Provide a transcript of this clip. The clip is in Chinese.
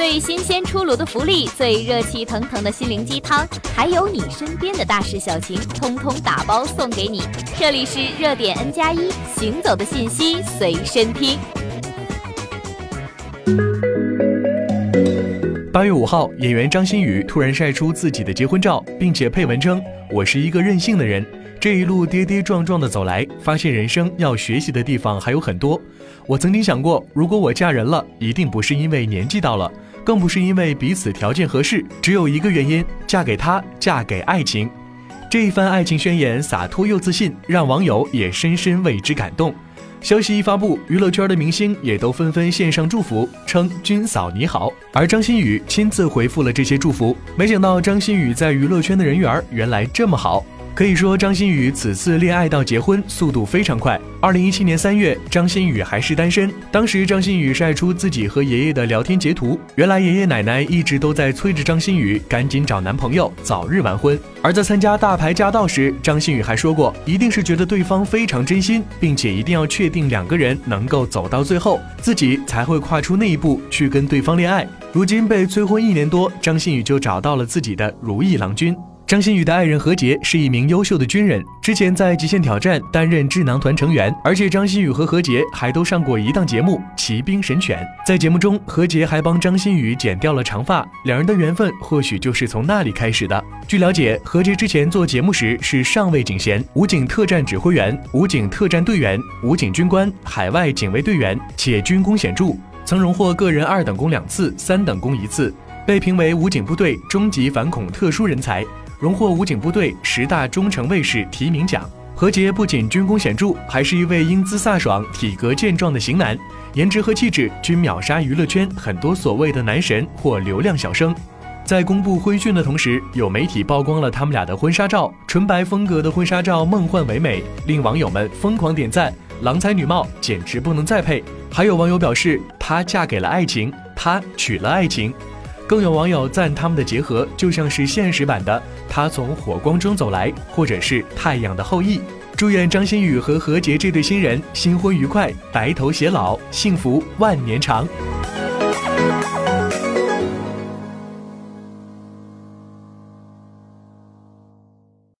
最新鲜出炉的福利，最热气腾腾的心灵鸡汤，还有你身边的大事小情，通通打包送给你。这里是热点 N 加一，行走的信息随身听。八月五号，演员张馨予突然晒出自己的结婚照，并且配文称：“我是一个任性的人，这一路跌跌撞撞的走来，发现人生要学习的地方还有很多。我曾经想过，如果我嫁人了，一定不是因为年纪到了。”更不是因为彼此条件合适，只有一个原因：嫁给他，嫁给爱情。这一番爱情宣言洒脱又自信，让网友也深深为之感动。消息一发布，娱乐圈的明星也都纷纷献上祝福，称“君嫂你好”。而张馨予亲自回复了这些祝福。没想到张馨予在娱乐圈的人缘原来这么好。可以说，张馨予此次恋爱到结婚速度非常快。二零一七年三月，张馨予还是单身，当时张馨予晒出自己和爷爷的聊天截图。原来爷爷奶奶一直都在催着张馨予赶紧找男朋友，早日完婚。而在参加大牌驾到时，张馨予还说过，一定是觉得对方非常真心，并且一定要确定两个人能够走到最后，自己才会跨出那一步去跟对方恋爱。如今被催婚一年多，张馨予就找到了自己的如意郎君。张馨予的爱人何洁是一名优秀的军人，之前在《极限挑战》担任智囊团成员，而且张馨予和何洁还都上过一档节目《骑兵神犬》。在节目中，何洁还帮张馨予剪掉了长发，两人的缘分或许就是从那里开始的。据了解，何洁之前做节目时是上尉警衔、武警特战指挥员、武警特战队员、武警军官、海外警卫队员，且军功显著，曾荣获个人二等功两次、三等功一次，被评为武警部队终极反恐特殊人才。荣获武警部队十大忠诚卫士提名奖。何洁不仅军功显著，还是一位英姿飒爽、体格健壮的型男，颜值和气质均秒杀娱乐圈很多所谓的男神或流量小生。在公布婚讯的同时，有媒体曝光了他们俩的婚纱照，纯白风格的婚纱照梦幻唯美，令网友们疯狂点赞，郎才女貌，简直不能再配。还有网友表示，她嫁给了爱情，他娶了爱情。更有网友赞他们的结合就像是现实版的《他从火光中走来》，或者是《太阳的后裔》。祝愿张馨予和何洁这对新人新婚愉快，白头偕老，幸福万年长。